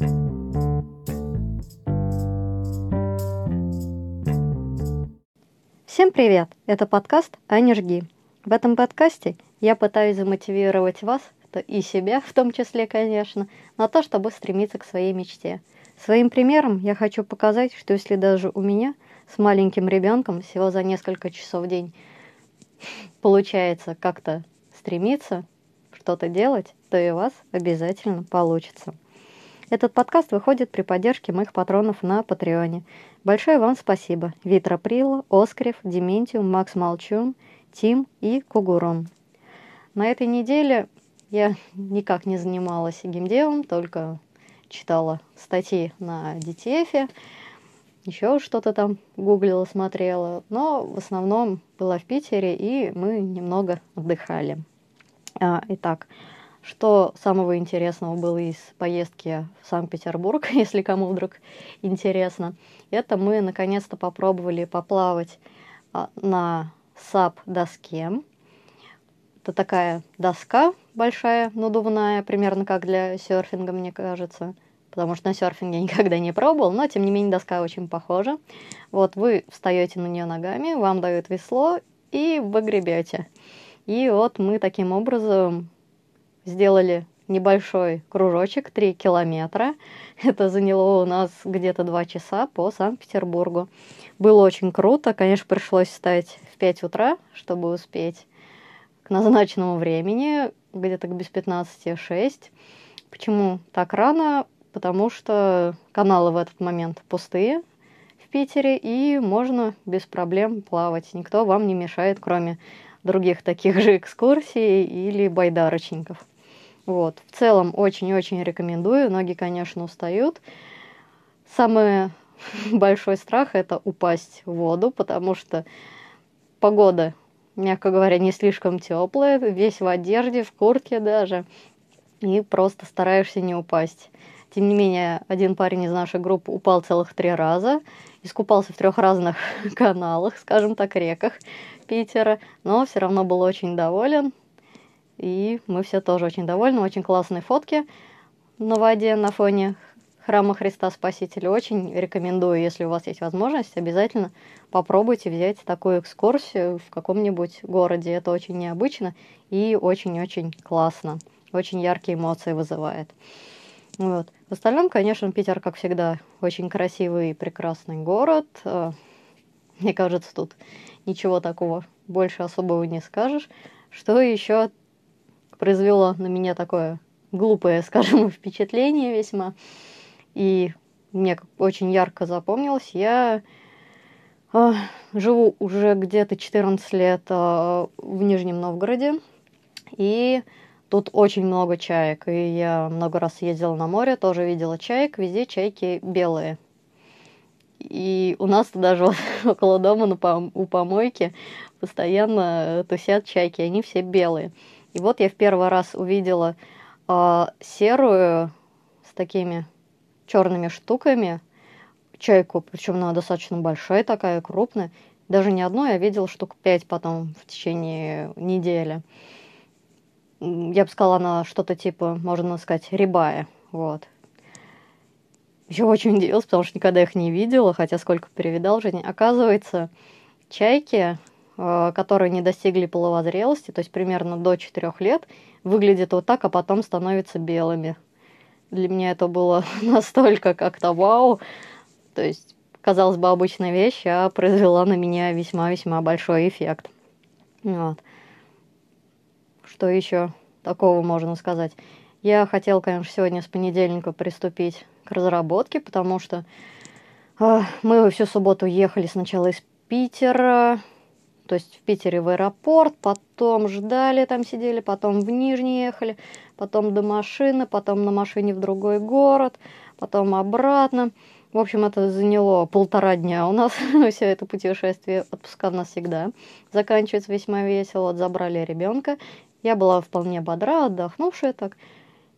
Всем привет! Это подкаст «Аня жги». В этом подкасте я пытаюсь замотивировать вас, и себя в том числе, конечно, на то, чтобы стремиться к своей мечте. Своим примером я хочу показать, что если даже у меня с маленьким ребенком всего за несколько часов в день получается как-то стремиться что-то делать, то и у вас обязательно получится. Этот подкаст выходит при поддержке моих патронов на Патреоне. Большое вам спасибо. Витра Прила, Оскарев, Дементиум, Макс Молчун, Тим и Кугурон. На этой неделе я никак не занималась геймдевом, только читала статьи на DTF, еще что-то там гуглила, смотрела, но в основном была в Питере, и мы немного отдыхали. А, итак, что самого интересного было из поездки в Санкт-Петербург, если кому вдруг интересно, это мы наконец-то попробовали поплавать а, на САП-доске. Это такая доска большая, надувная, примерно как для серфинга, мне кажется. Потому что на серфинге я никогда не пробовал, но тем не менее доска очень похожа. Вот вы встаете на нее ногами, вам дают весло, и вы гребете. И вот мы таким образом сделали небольшой кружочек, 3 километра. Это заняло у нас где-то 2 часа по Санкт-Петербургу. Было очень круто. Конечно, пришлось встать в 5 утра, чтобы успеть к назначенному времени, где-то к без 15-6. Почему так рано? Потому что каналы в этот момент пустые в Питере, и можно без проблем плавать. Никто вам не мешает, кроме других таких же экскурсий или байдарочников. Вот. В целом очень-очень рекомендую. Ноги, конечно, устают. Самый большой страх – это упасть в воду, потому что погода, мягко говоря, не слишком теплая, весь в одежде, в куртке даже, и просто стараешься не упасть. Тем не менее, один парень из нашей группы упал целых три раза, искупался в трех разных каналах, скажем так, реках Питера, но все равно был очень доволен. И мы все тоже очень довольны, очень классные фотки на воде на фоне храма Христа Спасителя. Очень рекомендую, если у вас есть возможность, обязательно попробуйте взять такую экскурсию в каком-нибудь городе. Это очень необычно и очень-очень классно. Очень яркие эмоции вызывает. Вот. В остальном, конечно, Питер, как всегда, очень красивый и прекрасный город. Э, мне кажется, тут ничего такого больше особого не скажешь. Что еще произвело на меня такое глупое, скажем, впечатление весьма. И мне очень ярко запомнилось. Я э, живу уже где-то 14 лет э, в Нижнем Новгороде. И Тут очень много чаек, и я много раз ездила на море, тоже видела чаек, везде чайки белые. И у нас даже около дома на пом- у помойки постоянно тусят чайки, они все белые. И вот я в первый раз увидела э, серую с такими черными штуками чайку, причем она достаточно большая такая, крупная. Даже не одну, я видела штук пять потом в течение недели я бы сказала, она что-то типа, можно сказать, рябая. Вот. Еще очень удивилась, потому что никогда их не видела, хотя сколько перевидал жизни. Оказывается, чайки, которые не достигли половозрелости, то есть примерно до 4 лет, выглядят вот так, а потом становятся белыми. Для меня это было настолько как-то вау. То есть, казалось бы, обычная вещь, а произвела на меня весьма-весьма большой эффект. Вот. Что еще такого можно сказать? Я хотела, конечно, сегодня с понедельника приступить к разработке, потому что э, мы всю субботу ехали сначала из Питера, то есть в Питере в аэропорт, потом ждали, там сидели, потом в Нижний ехали, потом до машины, потом на машине в другой город, потом обратно. В общем, это заняло полтора дня у нас, все это путешествие. Отпуска у нас всегда заканчивается весьма весело. Вот забрали ребенка, я была вполне бодра, отдохнувшая так.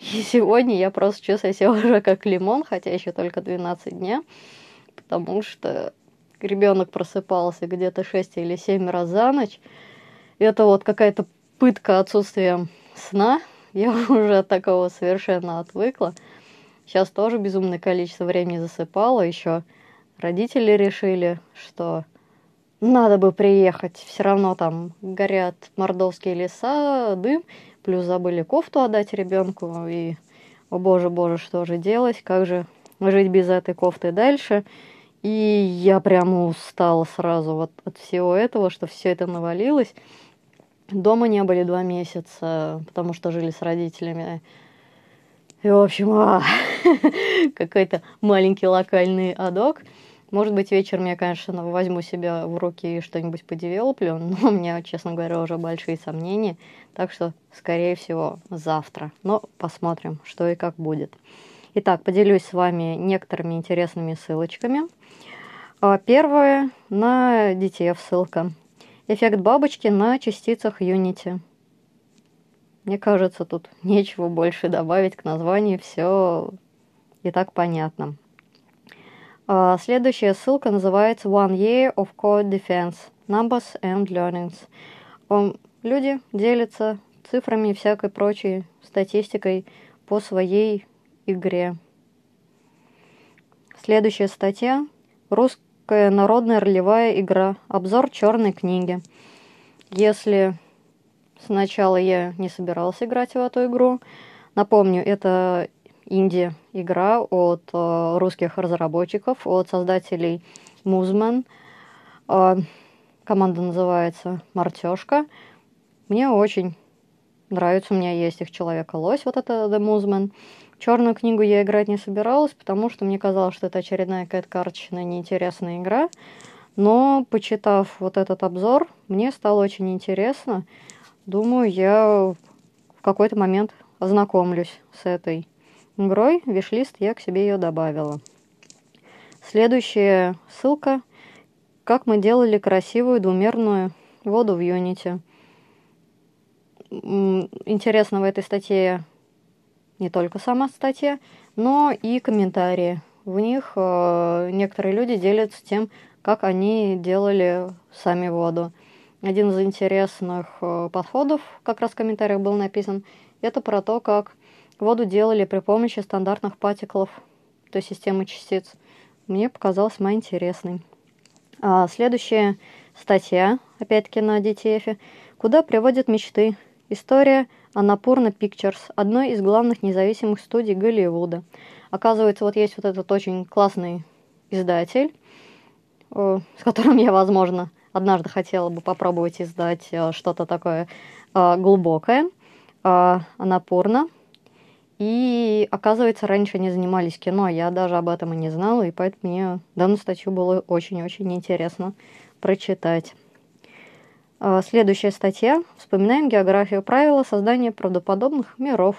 И сегодня я просто чувствую себя уже как лимон, хотя еще только 12 дня, потому что ребенок просыпался где-то 6 или 7 раз за ночь. Это вот какая-то пытка отсутствием сна. Я уже от такого совершенно отвыкла. Сейчас тоже безумное количество времени засыпала. Еще родители решили, что надо бы приехать. Все равно там горят мордовские леса, дым. Плюс забыли кофту отдать ребенку. И, о боже, боже, что же делать? Как же жить без этой кофты дальше? И я прямо устала сразу вот от всего этого, что все это навалилось. Дома не были два месяца, потому что жили с родителями. И, в общем, а, какой-то маленький локальный адок. Может быть, вечером я, конечно, возьму себя в руки и что-нибудь подевелоплю, но у меня, честно говоря, уже большие сомнения. Так что, скорее всего, завтра. Но посмотрим, что и как будет. Итак, поделюсь с вами некоторыми интересными ссылочками. А, первое на детей ссылка. Эффект бабочки на частицах Unity. Мне кажется, тут нечего больше добавить к названию, все и так понятно. А, следующая ссылка называется One Year of Code Defense Numbers and Learnings. Люди делятся цифрами и всякой прочей статистикой по своей игре. Следующая статья. Русская народная ролевая игра. Обзор черной книги. Если Сначала я не собиралась играть в эту игру. Напомню, это инди-игра от э, русских разработчиков, от создателей Музман. Э, команда называется Мартешка. Мне очень нравится, у меня есть их Человека-лось, вот это The Muzman. Черную книгу я играть не собиралась, потому что мне казалось, что это очередная какая-то карточная неинтересная игра. Но, почитав вот этот обзор, мне стало очень интересно. Думаю, я в какой-то момент ознакомлюсь с этой игрой. Вишлист я к себе ее добавила. Следующая ссылка. Как мы делали красивую двумерную воду в Unity. Интересно в этой статье не только сама статья, но и комментарии. В них э, некоторые люди делятся тем, как они делали сами воду. Один из интересных э, подходов, как раз в комментариях был написан, это про то, как воду делали при помощи стандартных патиклов, то есть системы частиц. Мне показалось весьма интересной. А следующая статья, опять-таки на DTF, «Куда приводят мечты?» История Анапурна Pictures, одной из главных независимых студий Голливуда. Оказывается, вот есть вот этот очень классный издатель, э, с которым я, возможно, однажды хотела бы попробовать издать э, что-то такое э, глубокое, напорно. И оказывается, раньше они занимались кино, я даже об этом и не знала, и поэтому мне данную статью было очень-очень интересно прочитать. Следующая статья. Вспоминаем географию правила создания правдоподобных миров.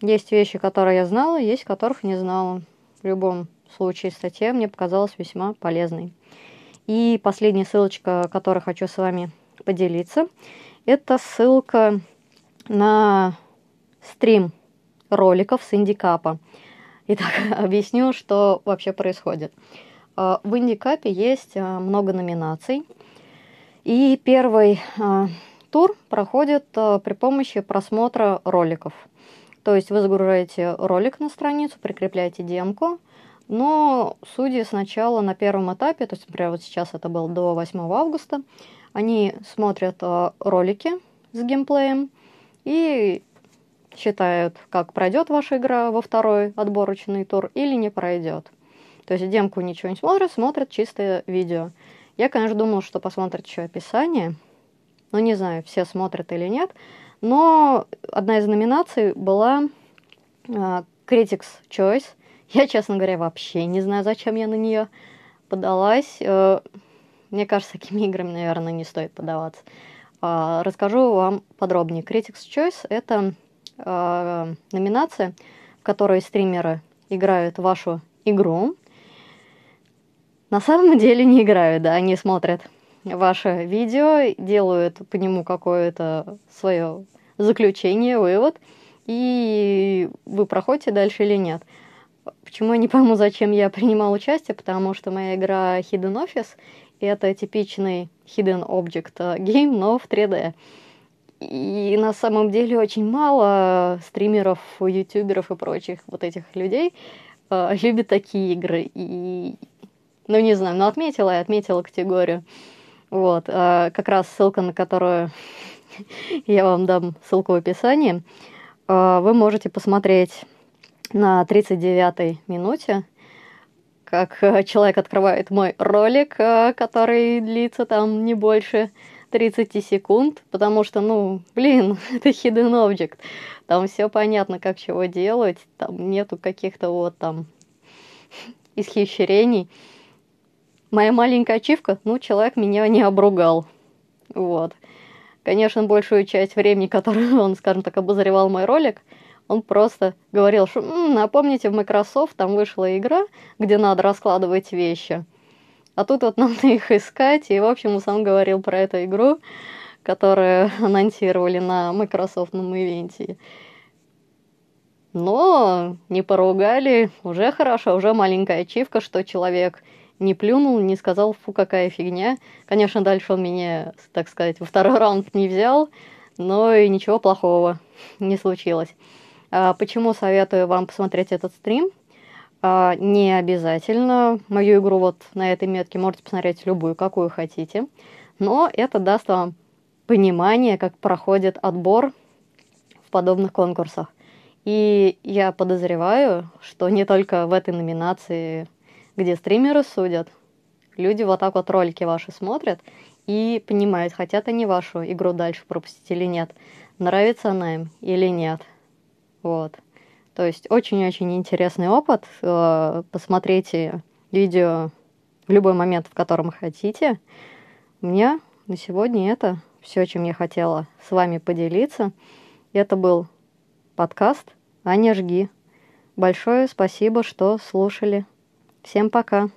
Есть вещи, которые я знала, есть которых не знала. В любом случае статья мне показалась весьма полезной. И последняя ссылочка, которой хочу с вами поделиться, это ссылка на стрим роликов с Индикапа. Итак, объясню, что вообще происходит. А, в Индикапе есть а, много номинаций. И первый а, тур проходит при помощи просмотра роликов. То есть вы загружаете ролик на страницу, прикрепляете демку – но судьи сначала на первом этапе, то есть, например, вот сейчас это было до 8 августа, они смотрят э, ролики с геймплеем и считают, как пройдет ваша игра во второй отборочный тур или не пройдет. То есть демку ничего не смотрят, смотрят чистое видео. Я, конечно, думала, что посмотрят еще описание, но не знаю, все смотрят или нет. Но одна из номинаций была uh, Critics Choice – я, честно говоря, вообще не знаю, зачем я на нее подалась. Э, мне кажется, такими играми, наверное, не стоит подаваться. А, расскажу вам подробнее. Critics Choice — это э, номинация, в которой стримеры играют вашу игру. На самом деле не играют, да, они смотрят ваше видео, делают по нему какое-то свое заключение, вывод, и вы проходите дальше или нет. Почему я не пойму, зачем я принимал участие, потому что моя игра Hidden Office — это типичный Hidden Object game, но в 3D. И на самом деле очень мало стримеров, ютуберов и прочих вот этих людей э, любят такие игры. И, ну, не знаю, но отметила и отметила категорию. Вот, э, как раз ссылка, на которую я вам дам ссылку в описании, э, вы можете посмотреть на 39-й минуте, как человек открывает мой ролик, э, который длится там не больше 30 секунд, потому что, ну, блин, это hidden object. Там все понятно, как чего делать, там нету каких-то вот там исхищрений. Моя маленькая ачивка, ну, человек меня не обругал. Вот. Конечно, большую часть времени, которую он, скажем так, обозревал мой ролик, он просто говорил, что м-м, напомните, в Microsoft там вышла игра, где надо раскладывать вещи. А тут вот надо их искать, и, в общем, он сам говорил про эту игру, которую анонсировали на Microsoftном ивенте. Но не поругали, уже хорошо, уже маленькая ачивка, что человек не плюнул, не сказал, фу, какая фигня. Конечно, дальше он меня, так сказать, во второй раунд не взял, но и ничего плохого не случилось. А почему советую вам посмотреть этот стрим? А, не обязательно. Мою игру вот на этой метке можете посмотреть любую, какую хотите. Но это даст вам понимание, как проходит отбор в подобных конкурсах. И я подозреваю, что не только в этой номинации, где стримеры судят, люди вот так вот ролики ваши смотрят и понимают, хотят они вашу игру дальше пропустить или нет, нравится она им или нет. Вот. То есть очень-очень интересный опыт. Э, посмотрите видео в любой момент, в котором хотите. Меня на сегодня это все, чем я хотела с вами поделиться. Это был подкаст «Аня, жги». Большое спасибо, что слушали. Всем пока.